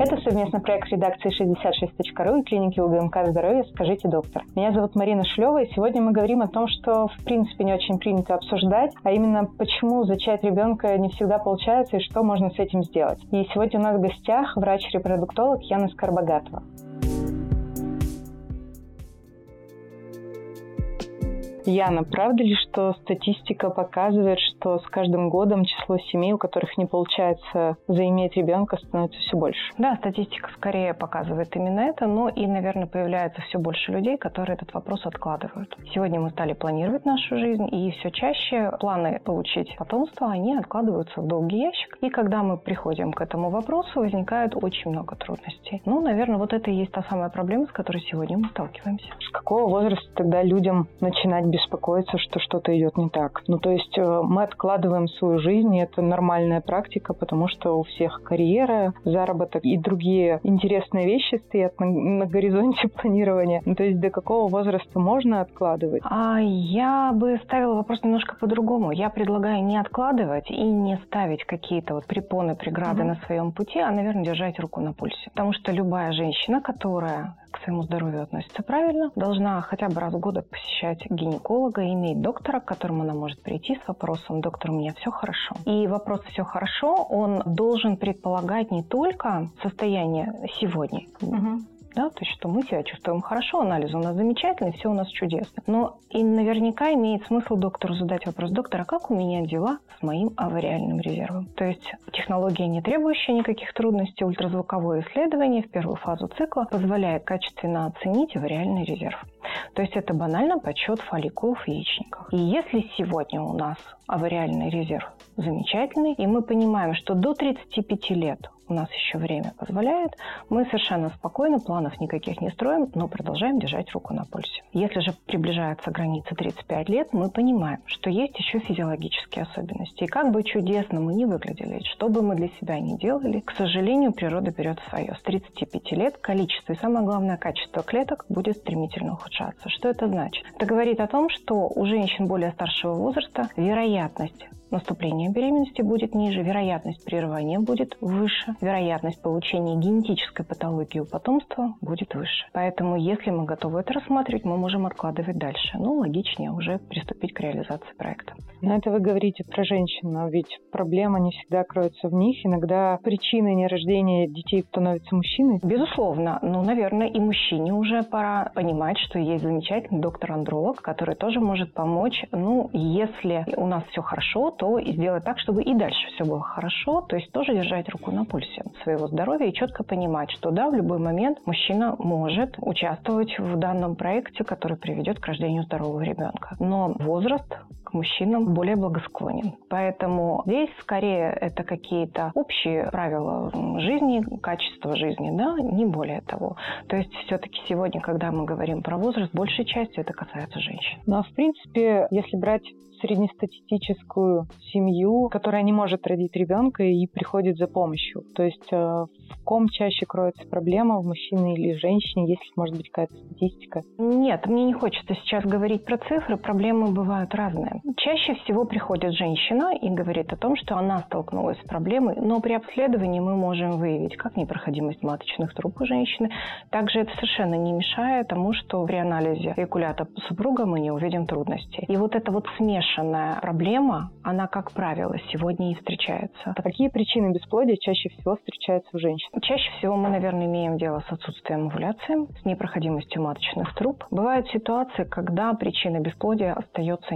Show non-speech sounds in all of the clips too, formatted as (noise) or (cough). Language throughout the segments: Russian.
Это совместный проект редакции 66.ru и клиники УГМК «Здоровье. Скажите, доктор». Меня зовут Марина Шлева, и сегодня мы говорим о том, что в принципе не очень принято обсуждать, а именно почему зачать ребенка не всегда получается и что можно с этим сделать. И сегодня у нас в гостях врач-репродуктолог Яна Скорбогатова. Яна, правда ли, что статистика показывает, что с каждым годом число семей, у которых не получается заиметь ребенка, становится все больше? Да, статистика скорее показывает именно это, но и, наверное, появляется все больше людей, которые этот вопрос откладывают. Сегодня мы стали планировать нашу жизнь, и все чаще планы получить потомство, они откладываются в долгий ящик. И когда мы приходим к этому вопросу, возникает очень много трудностей. Ну, наверное, вот это и есть та самая проблема, с которой сегодня мы сталкиваемся. С какого возраста тогда людям начинать беспокоиться, что что-то идет не так. Ну, то есть э, мы откладываем свою жизнь, и это нормальная практика, потому что у всех карьера, заработок и другие интересные вещи стоят на, на горизонте (laughs) планирования. Ну, то есть до какого возраста можно откладывать? А я бы ставила вопрос немножко по-другому. Я предлагаю не откладывать и не ставить какие-то вот препоны, преграды mm-hmm. на своем пути, а, наверное, держать руку на пульсе. Потому что любая женщина, которая к своему здоровью относится правильно, должна хотя бы раз в год посещать гинеколога иметь доктора, к которому она может прийти с вопросом «доктор, у меня все хорошо». И вопрос «все хорошо» он должен предполагать не только состояние сегодня, угу да, то есть что мы себя чувствуем хорошо, анализ у нас замечательный, все у нас чудесно. Но и наверняка имеет смысл доктору задать вопрос, доктор, а как у меня дела с моим авариальным резервом? То есть технология, не требующая никаких трудностей, ультразвуковое исследование в первую фазу цикла позволяет качественно оценить авариальный резерв. То есть это банально подсчет фолликулов в яичниках. И если сегодня у нас авариальный резерв замечательный, и мы понимаем, что до 35 лет у нас еще время позволяет, мы совершенно спокойно, планов никаких не строим, но продолжаем держать руку на пульсе. Если же приближается граница 35 лет, мы понимаем, что есть еще физиологические особенности. И как бы чудесно мы ни выглядели, что бы мы для себя ни делали, к сожалению, природа берет свое. С 35 лет количество и самое главное качество клеток будет стремительно ухудшаться. Что это значит? Это говорит о том, что у женщин более старшего возраста вероятность наступления беременности будет ниже, вероятность прерывания будет выше, вероятность получения генетической патологии у потомства будет выше. Поэтому, если мы готовы это рассматривать, мы можем откладывать дальше. Ну, логичнее уже приступить к реализации проекта. Но это вы говорите про женщин, но ведь проблема не всегда кроется в них. Иногда причиной нерождения детей становятся мужчины. Безусловно. Ну, наверное, и мужчине уже пора понимать, что есть замечательный доктор-андролог, который тоже может помочь. Ну, если у нас все хорошо, то и сделать так, чтобы и дальше все было хорошо. То есть тоже держать руку на пульсе своего здоровья и четко понимать, что да, в любой момент мужчина может участвовать в данном проекте, который приведет к рождению здорового ребенка. Но возраст к мужчинам более благосклонен. Поэтому здесь скорее это какие-то общие правила жизни, качества жизни, да, не более того. То есть все-таки сегодня, когда мы говорим про возраст, большей частью это касается женщин. Ну а в принципе, если брать среднестатистическую семью, которая не может родить ребенка и приходит за помощью. То есть э, в ком чаще кроется проблема, в мужчине или женщине, если может быть какая-то статистика? Нет, мне не хочется сейчас говорить про цифры, проблемы бывают разные. Чаще всего приходит женщина и говорит о том, что она столкнулась с проблемой, но при обследовании мы можем выявить как непроходимость маточных труб у женщины, также это совершенно не мешает тому, что при анализе эякулята супруга мы не увидим трудностей. И вот эта вот смешанная проблема, она, как правило, сегодня и встречается. А какие причины бесплодия чаще всего встречаются у женщин? Чаще всего мы, наверное, имеем дело с отсутствием овуляции, с непроходимостью маточных труб. Бывают ситуации, когда причина бесплодия остается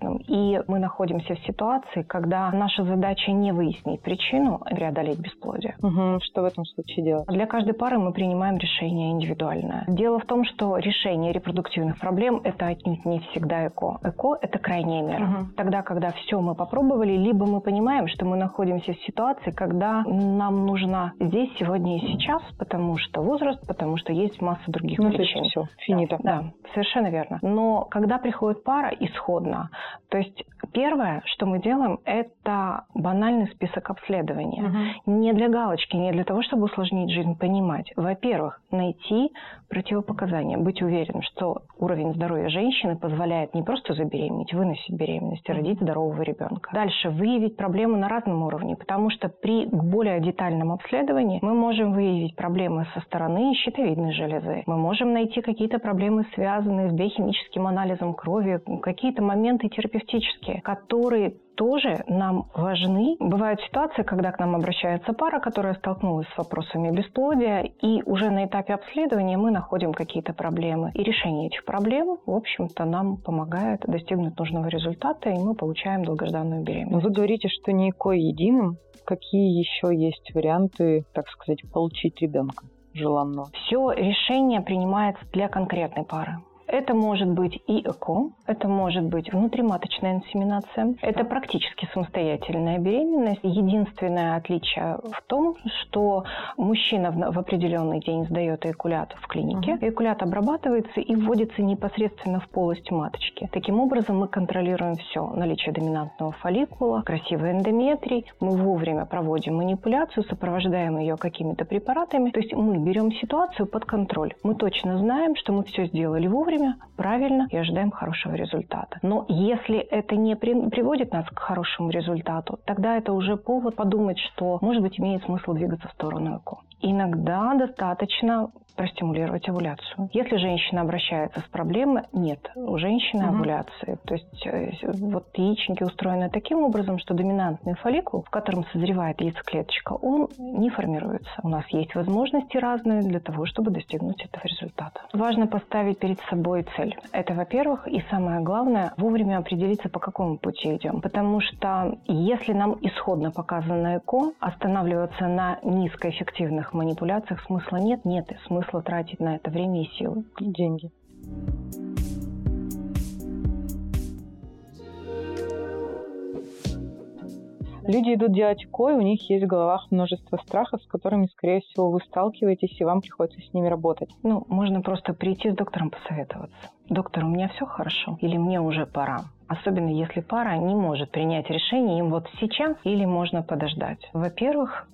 неизвестным. И мы находимся в ситуации, когда наша задача не выяснить причину, а преодолеть бесплодие. Угу. Что в этом случае делать? Для каждой пары мы принимаем решение индивидуальное. Дело в том, что решение репродуктивных проблем – это отнюдь не всегда ЭКО. ЭКО – это крайняя мера. Угу. Тогда, когда все мы попробовали, либо мы понимаем, что мы находимся в ситуации, когда нам нужна здесь, сегодня и сейчас, потому что возраст, потому что есть масса других ну, причин. Все, финита. Да, да, совершенно верно. Но когда приходит пара исходно, То есть первое, что мы делаем, это банальный список обследования. Угу. Не для галочки, не для того, чтобы усложнить жизнь, понимать. Во-первых, найти противопоказания, быть уверенным, что уровень здоровья женщины позволяет не просто забеременеть, выносить беременность и родить здорового ребенка. Дальше выявить проблему на разном уровне, потому что при более детальном обследовании мы можем выявить проблемы со стороны щитовидной железы. Мы можем найти какие-то проблемы, связанные с биохимическим анализом крови, какие-то моменты терапевтические, которые тоже нам важны. Бывают ситуации, когда к нам обращается пара, которая столкнулась с вопросами бесплодия, и уже на этапе обследования мы находим какие-то проблемы. И решение этих проблем, в общем-то, нам помогает достигнуть нужного результата, и мы получаем долгожданную беременность. Вы говорите, что не единым. Какие еще есть варианты, так сказать, получить ребенка? желанного. Все решение принимается для конкретной пары. Это может быть и ЭКО, это может быть внутриматочная инсеминация, это практически самостоятельная беременность. Единственное отличие в том, что мужчина в определенный день сдает эякулят в клинике. Угу. Эякулят обрабатывается и вводится непосредственно в полость маточки. Таким образом мы контролируем все. Наличие доминантного фолликула, красивый эндометрий. Мы вовремя проводим манипуляцию, сопровождаем ее какими-то препаратами. То есть мы берем ситуацию под контроль. Мы точно знаем, что мы все сделали вовремя, вовремя, правильно и ожидаем хорошего результата. Но если это не при, приводит нас к хорошему результату, тогда это уже повод подумать, что, может быть, имеет смысл двигаться в сторону ЭКО. Иногда достаточно простимулировать овуляцию. Если женщина обращается с проблемой, нет, у женщины угу. овуляции. То есть э, вот яичники устроены таким образом, что доминантный фолликул, в котором созревает яйцеклеточка, он не формируется. У нас есть возможности разные для того, чтобы достигнуть этого результата. Важно поставить перед собой цель. Это, во-первых, и самое главное, вовремя определиться, по какому пути идем. Потому что если нам исходно показано ЭКО, останавливаться на низкоэффективных манипуляциях смысла нет, нет смысла смысла тратить на это время и силы. И деньги. Люди идут делать КО, и у них есть в головах множество страхов, с которыми, скорее всего, вы сталкиваетесь, и вам приходится с ними работать. Ну, можно просто прийти с доктором посоветоваться. Доктор, у меня все хорошо? Или мне уже пора? Особенно если пара не может принять решение им вот сейчас или можно подождать. Во-первых,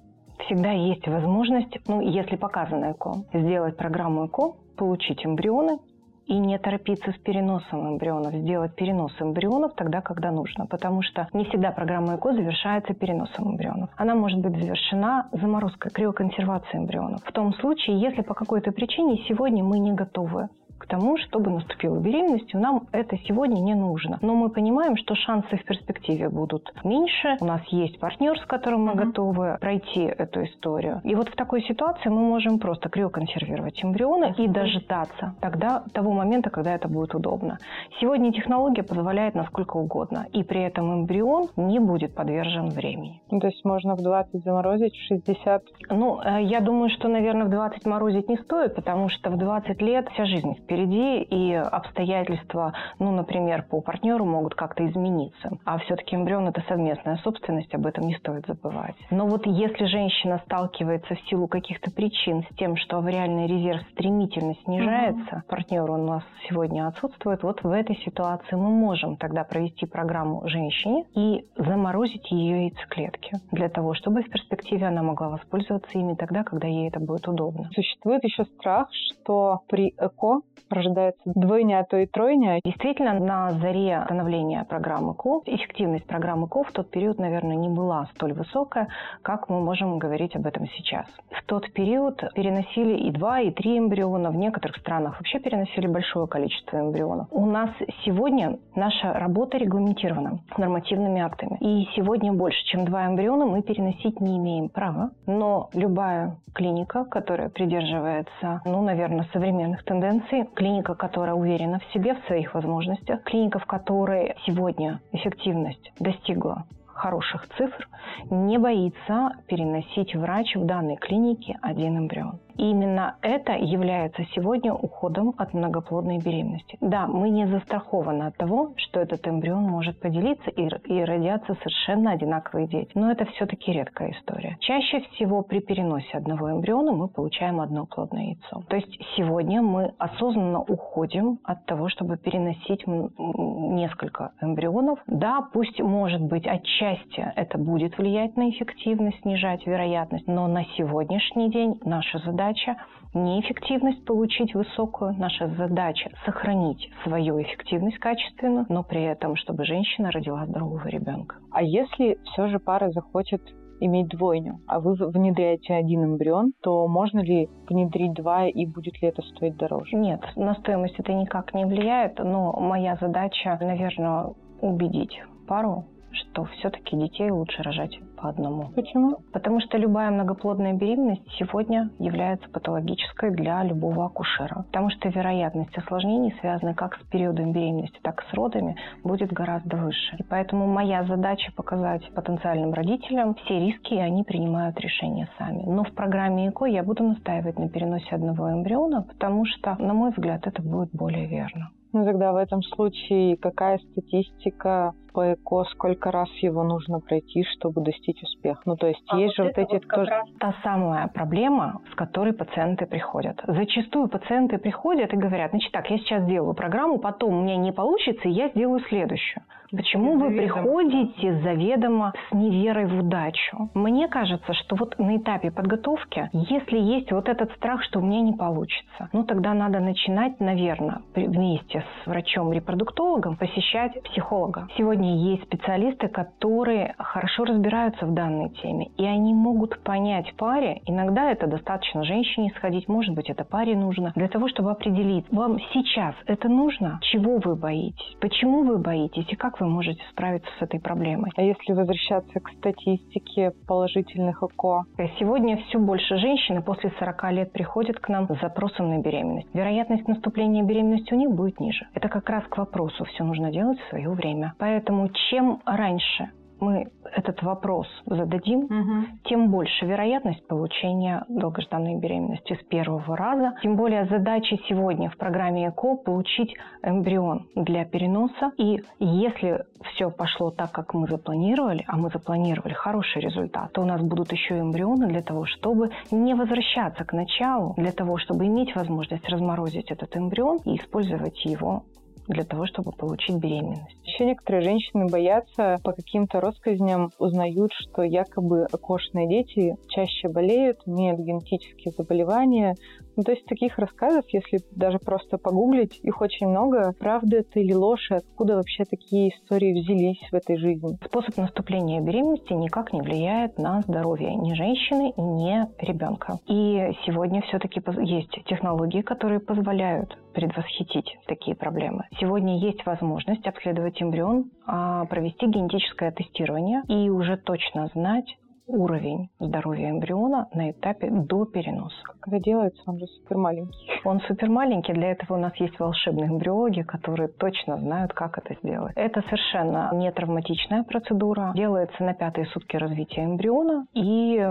всегда есть возможность, ну, если показано ЭКО, сделать программу ЭКО, получить эмбрионы и не торопиться с переносом эмбрионов, сделать перенос эмбрионов тогда, когда нужно, потому что не всегда программа ЭКО завершается переносом эмбрионов. Она может быть завершена заморозкой, криоконсервацией эмбрионов. В том случае, если по какой-то причине сегодня мы не готовы к тому, чтобы наступила беременность, нам это сегодня не нужно. Но мы понимаем, что шансы в перспективе будут меньше. У нас есть партнер, с которым мы mm-hmm. готовы пройти эту историю. И вот в такой ситуации мы можем просто криоконсервировать эмбрионы и дождаться тогда того момента, когда это будет удобно. Сегодня технология позволяет насколько угодно, и при этом эмбрион не будет подвержен времени. Ну, то есть можно в 20 заморозить, в 60? Ну, э, я думаю, что, наверное, в 20 морозить не стоит, потому что в 20 лет вся жизнь впереди, и обстоятельства, ну, например, по партнеру могут как-то измениться. А все-таки эмбрион – это совместная собственность, об этом не стоит забывать. Но вот если женщина сталкивается в силу каких-то причин с тем, что авариальный резерв стремительно снижается, угу. партнер у нас сегодня отсутствует, вот в этой ситуации мы можем тогда провести программу женщине и заморозить ее яйцеклетки для того, чтобы в перспективе она могла воспользоваться ими тогда, когда ей это будет удобно. Существует еще страх, что при ЭКО рождается двойня, а то и тройня. Действительно, на заре становления программы КО эффективность программы КО в тот период, наверное, не была столь высокая, как мы можем говорить об этом сейчас. В тот период переносили и два, и три эмбриона. В некоторых странах вообще переносили большое количество эмбрионов. У нас сегодня наша работа регламентирована нормативными актами. И сегодня больше, чем два эмбриона мы переносить не имеем права. Но любая клиника, которая придерживается, ну, наверное, современных тенденций, клиника, которая уверена в себе, в своих возможностях, клиника, в которой сегодня эффективность достигла хороших цифр, не боится переносить врач в данной клинике один эмбрион. И именно это является сегодня уходом от многоплодной беременности. Да, мы не застрахованы от того, что этот эмбрион может поделиться и, и родятся совершенно одинаковые дети. Но это все-таки редкая история. Чаще всего при переносе одного эмбриона мы получаем одно плодное яйцо. То есть сегодня мы осознанно уходим от того, чтобы переносить несколько эмбрионов. Да, пусть может быть отчасти это будет влиять на эффективность, снижать вероятность, но на сегодняшний день наша задача задача не эффективность получить высокую, наша задача сохранить свою эффективность качественную, но при этом, чтобы женщина родила здорового ребенка. А если все же пара захочет иметь двойню, а вы внедряете один эмбрион, то можно ли внедрить два и будет ли это стоить дороже? Нет, на стоимость это никак не влияет, но моя задача, наверное, убедить пару что все-таки детей лучше рожать по одному. Почему? Потому что любая многоплодная беременность сегодня является патологической для любого акушера. Потому что вероятность осложнений, связанная как с периодом беременности, так и с родами, будет гораздо выше. И поэтому моя задача показать потенциальным родителям все риски, и они принимают решения сами. Но в программе ЭКО я буду настаивать на переносе одного эмбриона, потому что, на мой взгляд, это будет более верно. Ну тогда в этом случае какая статистика по ЭКО, сколько раз его нужно пройти, чтобы достичь успеха? Ну то есть а есть вот же вот эти... Вот тоже... Та самая проблема, с которой пациенты приходят. Зачастую пациенты приходят и говорят, значит так, я сейчас делаю программу, потом у меня не получится, и я сделаю следующую. Почему вы приходите заведомо с неверой в удачу? Мне кажется, что вот на этапе подготовки, если есть вот этот страх, что у меня не получится, ну тогда надо начинать, наверное, вместе с врачом-репродуктологом посещать психолога. Сегодня есть специалисты, которые хорошо разбираются в данной теме, и они могут понять паре, иногда это достаточно женщине сходить, может быть, это паре нужно, для того, чтобы определить, вам сейчас это нужно, чего вы боитесь, почему вы боитесь? И вы можете справиться с этой проблемой. А если возвращаться к статистике положительных ЭКО? Сегодня все больше женщин после 40 лет приходят к нам с запросом на беременность. Вероятность наступления беременности у них будет ниже. Это как раз к вопросу, все нужно делать в свое время. Поэтому чем раньше мы этот вопрос зададим, угу. тем больше вероятность получения долгожданной беременности с первого раза. Тем более задача сегодня в программе ЭКО получить эмбрион для переноса. И если все пошло так, как мы запланировали, а мы запланировали хороший результат, то у нас будут еще эмбрионы для того, чтобы не возвращаться к началу, для того, чтобы иметь возможность разморозить этот эмбрион и использовать его для того, чтобы получить беременность. Еще некоторые женщины боятся, по каким-то россказням узнают, что якобы окошные дети чаще болеют, имеют генетические заболевания, ну, то есть таких рассказов, если даже просто погуглить, их очень много. Правда это или ложь, откуда вообще такие истории взялись в этой жизни? Способ наступления беременности никак не влияет на здоровье ни женщины, ни ребенка. И сегодня все-таки есть технологии, которые позволяют предвосхитить такие проблемы. Сегодня есть возможность обследовать эмбрион, а, провести генетическое тестирование и уже точно знать, уровень здоровья эмбриона на этапе до переноса. Как это делается? Он же супер маленький. Он супер маленький, для этого у нас есть волшебные эмбриологи, которые точно знают, как это сделать. Это совершенно не травматичная процедура, делается на пятые сутки развития эмбриона и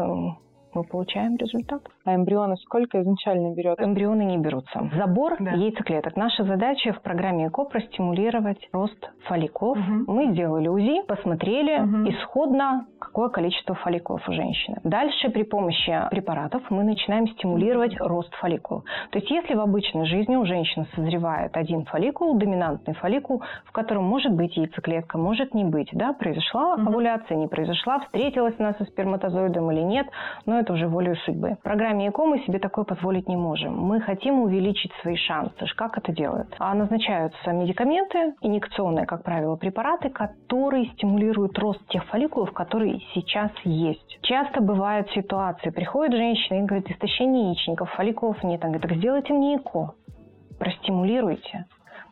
мы получаем результат. А эмбрионы сколько изначально берет? Эмбрионы не берутся. Забор да. яйцеклеток. Наша задача в программе ЭКО простимулировать рост фолликулов. Угу. Мы сделали УЗИ, посмотрели угу. исходно, какое количество фолликулов у женщины. Дальше при помощи препаратов мы начинаем стимулировать рост фолликул. То есть если в обычной жизни у женщины созревает один фолликул, доминантный фолликул, в котором может быть яйцеклетка, может не быть, да, произошла угу. овуляция, не произошла, встретилась она со сперматозоидом или нет, но это уже волею судьбы. В программе ЭКО мы себе такое позволить не можем. Мы хотим увеличить свои шансы. Как это делают? А назначаются медикаменты, инъекционные, как правило, препараты, которые стимулируют рост тех фолликулов, которые сейчас есть. Часто бывают ситуации, приходит женщина и говорит, истощение яичников, фолликулов нет. Она говорит, так сделайте мне ЭКО, простимулируйте.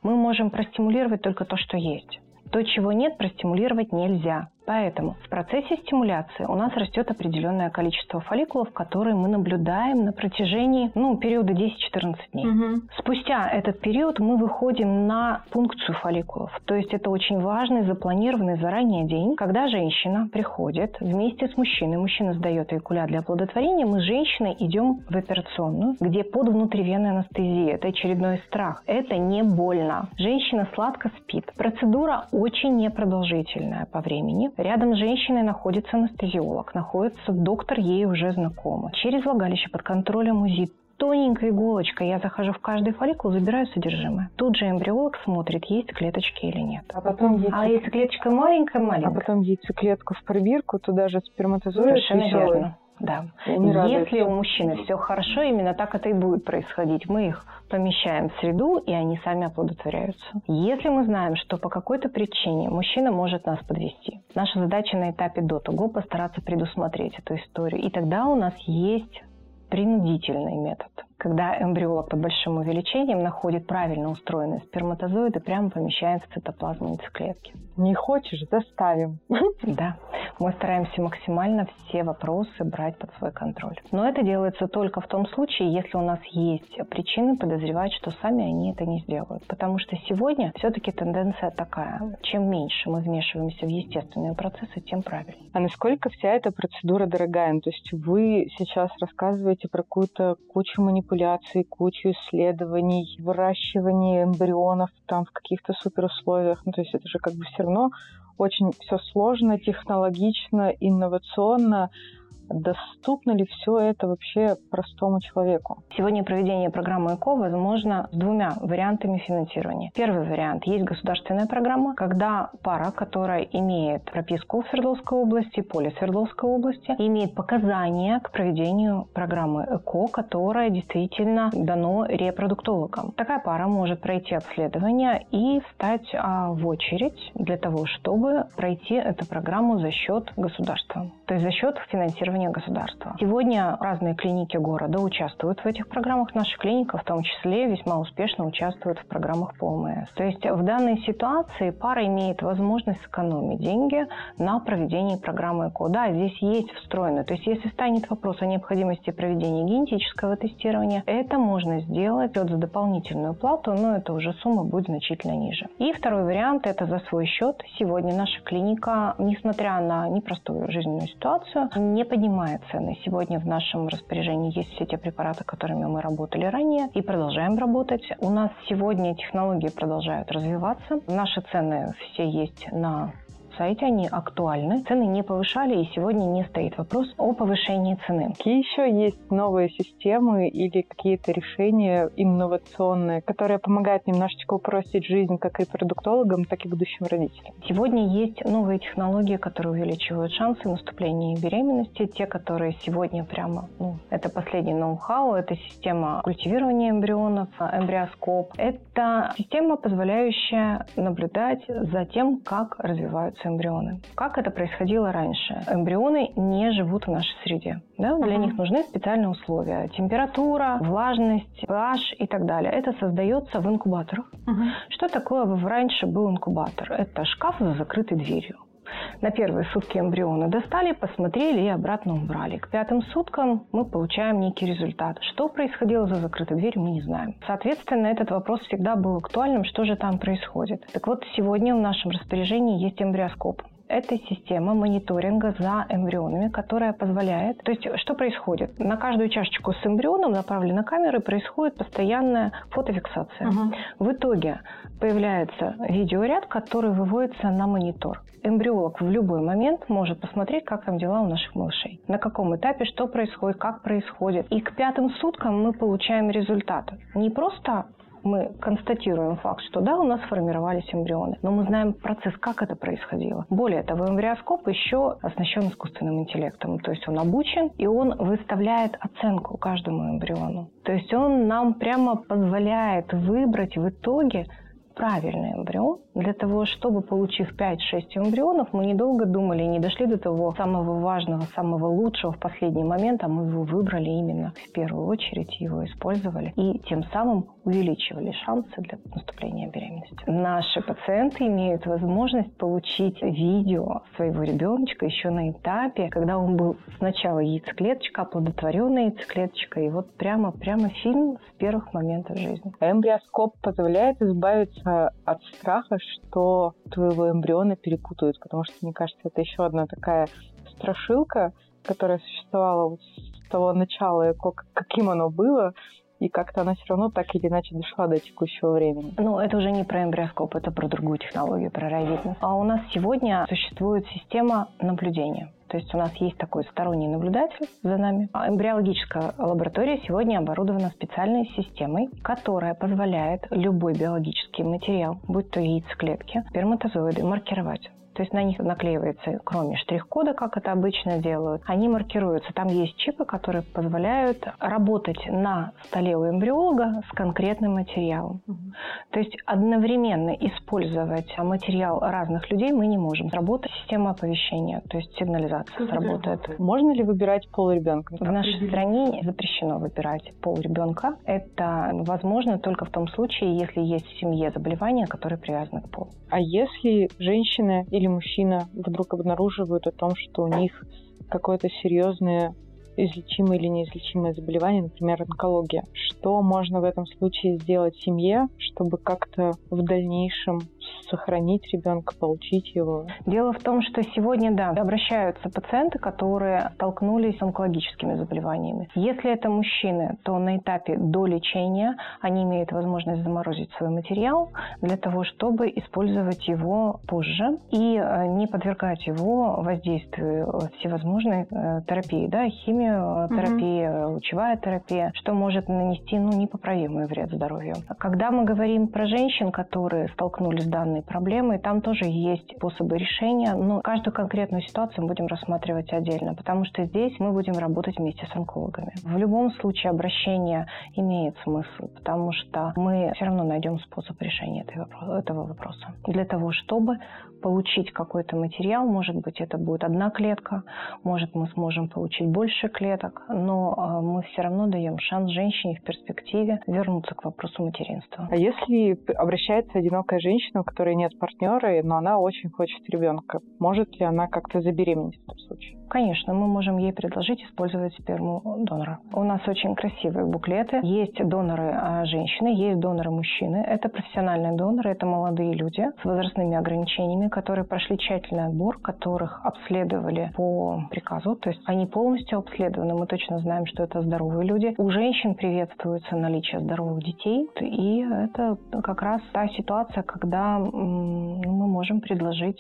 Мы можем простимулировать только то, что есть. То, чего нет, простимулировать нельзя. Поэтому в процессе стимуляции у нас растет определенное количество фолликулов, которые мы наблюдаем на протяжении ну, периода 10-14 дней. Угу. Спустя этот период мы выходим на пункцию фолликулов. То есть это очень важный, запланированный заранее день, когда женщина приходит вместе с мужчиной. Мужчина сдает эякулят для оплодотворения. Мы с женщиной идем в операционную, где под внутривенной анестезией. Это очередной страх. Это не больно. Женщина сладко спит. Процедура очень непродолжительная по времени. Рядом с женщиной находится анестезиолог, находится доктор, ей уже знакомый. Через влагалище под контролем УЗИ тоненькой иголочкой я захожу в каждый фолликул, забираю содержимое. Тут же эмбриолог смотрит, есть клеточки или нет. А потом яйцек... А если клеточка маленькая, маленькая. А потом яйцеклетку в пробирку, туда же сперматозоид Совершенно верно. Да. Если у мужчины все хорошо, именно так это и будет происходить. Мы их помещаем в среду, и они сами оплодотворяются. Если мы знаем, что по какой-то причине мужчина может нас подвести, наша задача на этапе до того постараться предусмотреть эту историю. И тогда у нас есть принудительный метод когда эмбриолог под большим увеличением находит правильно устроенные сперматозоиды, прямо помещает в цитоплазму яйцеклетки. Не хочешь, заставим. (laughs) Да. Мы стараемся максимально все вопросы брать под свой контроль. Но это делается только в том случае, если у нас есть причины подозревать, что сами они это не сделают. Потому что сегодня все-таки тенденция такая. Чем меньше мы вмешиваемся в естественные процессы, тем правильнее. А насколько вся эта процедура дорогая? То есть вы сейчас рассказываете про какую-то кучу манипуляций манипуляций, кучу исследований, выращивание эмбрионов там в каких-то суперусловиях. Ну, то есть это же как бы все равно очень все сложно, технологично, инновационно доступно ли все это вообще простому человеку? Сегодня проведение программы ЭКО возможно с двумя вариантами финансирования. Первый вариант – есть государственная программа, когда пара, которая имеет прописку в Свердловской области, поле Свердловской области, имеет показания к проведению программы ЭКО, которая действительно дано репродуктологам. Такая пара может пройти обследование и встать а, в очередь для того, чтобы пройти эту программу за счет государства, то есть за счет финансирования финансирования государства. Сегодня разные клиники города участвуют в этих программах. Наша клиника в том числе весьма успешно участвует в программах по ОМС. То есть в данной ситуации пара имеет возможность сэкономить деньги на проведении программы ЭКО. Да, здесь есть встроено. То есть если станет вопрос о необходимости проведения генетического тестирования, это можно сделать за дополнительную плату, но это уже сумма будет значительно ниже. И второй вариант – это за свой счет. Сегодня наша клиника, несмотря на непростую жизненную ситуацию, не поднимает поднимает цены. Сегодня в нашем распоряжении есть все те препараты, которыми мы работали ранее и продолжаем работать. У нас сегодня технологии продолжают развиваться. Наши цены все есть на сайте, они актуальны. Цены не повышали, и сегодня не стоит вопрос о повышении цены. Какие еще есть новые системы или какие-то решения инновационные, которые помогают немножечко упростить жизнь как и продуктологам, так и будущим родителям? Сегодня есть новые технологии, которые увеличивают шансы наступления беременности. Те, которые сегодня прямо, ну, это последний ноу-хау, это система культивирования эмбрионов, эмбриоскоп. Это система, позволяющая наблюдать за тем, как развиваются развиваются эмбрионы. Как это происходило раньше? Эмбрионы не живут в нашей среде. Да? Для uh-huh. них нужны специальные условия. Температура, влажность, pH и так далее. Это создается в инкубаторах. Uh-huh. Что такое раньше был инкубатор? Это шкаф за закрытой дверью. На первые сутки эмбрионы достали, посмотрели и обратно убрали. К пятым суткам мы получаем некий результат. Что происходило за закрытой дверью, мы не знаем. Соответственно, этот вопрос всегда был актуальным, что же там происходит. Так вот, сегодня в нашем распоряжении есть эмбриоскоп это система мониторинга за эмбрионами, которая позволяет... То есть что происходит? На каждую чашечку с эмбрионом направлена камера, и происходит постоянная фотофиксация. Угу. В итоге появляется видеоряд, который выводится на монитор. Эмбриолог в любой момент может посмотреть, как там дела у наших малышей. На каком этапе, что происходит, как происходит. И к пятым суткам мы получаем результат. Не просто мы констатируем факт, что да, у нас формировались эмбрионы, но мы знаем процесс, как это происходило. Более того, эмбриоскоп еще оснащен искусственным интеллектом, то есть он обучен, и он выставляет оценку каждому эмбриону. То есть он нам прямо позволяет выбрать в итоге правильный эмбрион, Для того, чтобы получив 5-6 эмбрионов, мы недолго думали, не дошли до того самого важного, самого лучшего в последний момент, а мы его выбрали именно в первую очередь, его использовали и тем самым увеличивали шансы для наступления беременности. Наши пациенты имеют возможность получить видео своего ребеночка еще на этапе, когда он был сначала яйцеклеточка, оплодотворенная яйцеклеточка, и вот прямо, прямо фильм с первых моментов жизни. Эмбриоскоп позволяет избавиться от страха, что твоего эмбриона перепутают, потому что, мне кажется, это еще одна такая страшилка, которая существовала с того начала, каким оно было, и как-то она все равно так или иначе дошла до текущего времени. Ну, это уже не про эмбриоскоп, это про другую технологию, про райвидность. А у нас сегодня существует система наблюдения. То есть у нас есть такой сторонний наблюдатель за нами. А эмбриологическая лаборатория сегодня оборудована специальной системой, которая позволяет любой биологический материал, будь то яйцеклетки, сперматозоиды, маркировать. То есть на них наклеивается, кроме штрих-кода, как это обычно делают, они маркируются. Там есть чипы, которые позволяют работать на столе у эмбриолога с конкретным материалом. Угу. То есть одновременно использовать материал разных людей мы не можем. Работает система оповещения, то есть сигнализация сработает. Можно ли выбирать пол ребенка? В нашей стране запрещено выбирать пол ребенка. Это возможно только в том случае, если есть в семье заболевания, которые привязаны к полу. А если женщина или или мужчина вдруг обнаруживают о том, что у них какое-то серьезное излечимое или неизлечимое заболевание, например, онкология. Что можно в этом случае сделать семье, чтобы как-то в дальнейшем сохранить ребенка, получить его? Дело в том, что сегодня, да, обращаются пациенты, которые столкнулись с онкологическими заболеваниями. Если это мужчины, то на этапе до лечения они имеют возможность заморозить свой материал для того, чтобы использовать его позже и э, не подвергать его воздействию всевозможной э, терапии, да, химии, химиотерапия, угу. лучевая терапия, что может нанести ну, непоправимый вред здоровью. Когда мы говорим про женщин, которые столкнулись с данной проблемой, там тоже есть способы решения, но каждую конкретную ситуацию мы будем рассматривать отдельно, потому что здесь мы будем работать вместе с онкологами. В любом случае обращение имеет смысл, потому что мы все равно найдем способ решения этого вопроса. Для того, чтобы получить какой-то материал, может быть, это будет одна клетка, может, мы сможем получить больше клеток, но а, мы все равно даем шанс женщине в перспективе вернуться к вопросу материнства. А если обращается одинокая женщина, у которой нет партнера, но она очень хочет ребенка, может ли она как-то забеременеть в этом случае? Конечно, мы можем ей предложить использовать сперму донора. У нас очень красивые буклеты. Есть доноры а, женщины, есть доноры мужчины. Это профессиональные доноры, это молодые люди с возрастными ограничениями, которые прошли тщательный отбор, которых обследовали по приказу. То есть они полностью обследованы. Мы точно знаем, что это здоровые люди. У женщин приветствуется наличие здоровых детей. И это как раз та ситуация, когда мы можем предложить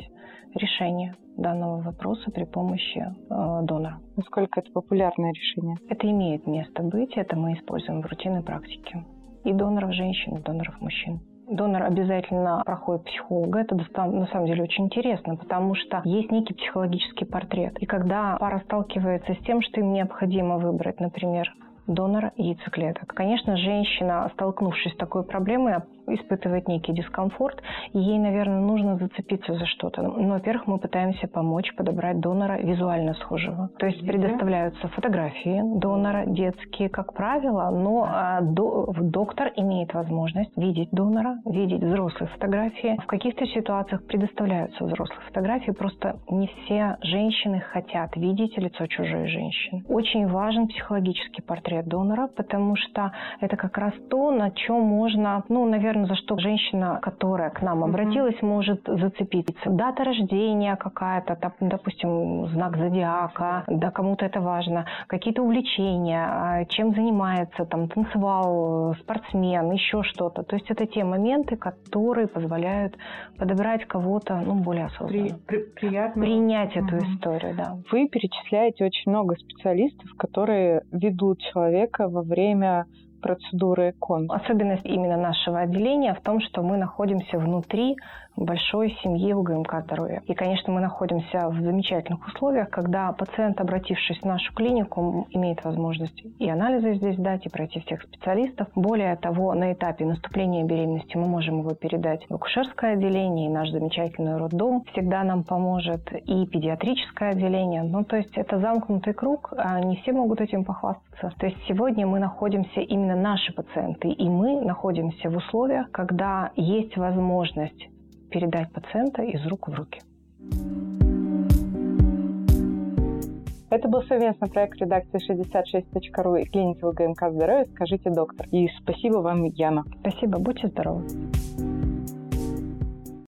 решение данного вопроса при помощи э, донора. Насколько это популярное решение? Это имеет место быть, это мы используем в рутинной практике. И доноров женщин, и доноров мужчин. Донор обязательно проходит психолога. Это на самом деле очень интересно, потому что есть некий психологический портрет. И когда пара сталкивается с тем, что им необходимо выбрать, например, донора яйцеклеток. Конечно, женщина, столкнувшись с такой проблемой, испытывает некий дискомфорт, и ей, наверное, нужно зацепиться за что-то. Ну, во-первых, мы пытаемся помочь подобрать донора визуально схожего. То есть предоставляются фотографии донора детские, как правило, но а, до, доктор имеет возможность видеть донора, видеть взрослые фотографии. В каких-то ситуациях предоставляются взрослые фотографии, просто не все женщины хотят видеть лицо чужой женщины. Очень важен психологический портрет донора, потому что это как раз то, на чем можно, ну, наверное, наверное, за что женщина, которая к нам обратилась, mm-hmm. может зацепиться. Дата рождения какая-то, допустим, знак зодиака, да, кому-то это важно, какие-то увлечения, а, чем занимается, там, танцевал, спортсмен, еще что-то. То есть это те моменты, которые позволяют подобрать кого-то, ну, более осознанно. При, при, приятно. Принять эту угу. историю, да. Вы перечисляете очень много специалистов, которые ведут человека во время процедуры КОН? Особенность именно нашего отделения в том, что мы находимся внутри большой семьи УГМК здоровья. И, конечно, мы находимся в замечательных условиях, когда пациент, обратившись в нашу клинику, имеет возможность и анализы здесь дать, и пройти всех специалистов. Более того, на этапе наступления беременности мы можем его передать в акушерское отделение, и наш замечательный роддом всегда нам поможет, и педиатрическое отделение. Ну, то есть это замкнутый круг, а не все могут этим похвастаться. То есть сегодня мы находимся, именно наши пациенты, и мы находимся в условиях, когда есть возможность передать пациента из рук в руки. Это был совместный проект редакции 66.ru и клиники ВГМК «Здоровье». Скажите, доктор. И спасибо вам, Яна. Спасибо. Будьте здоровы.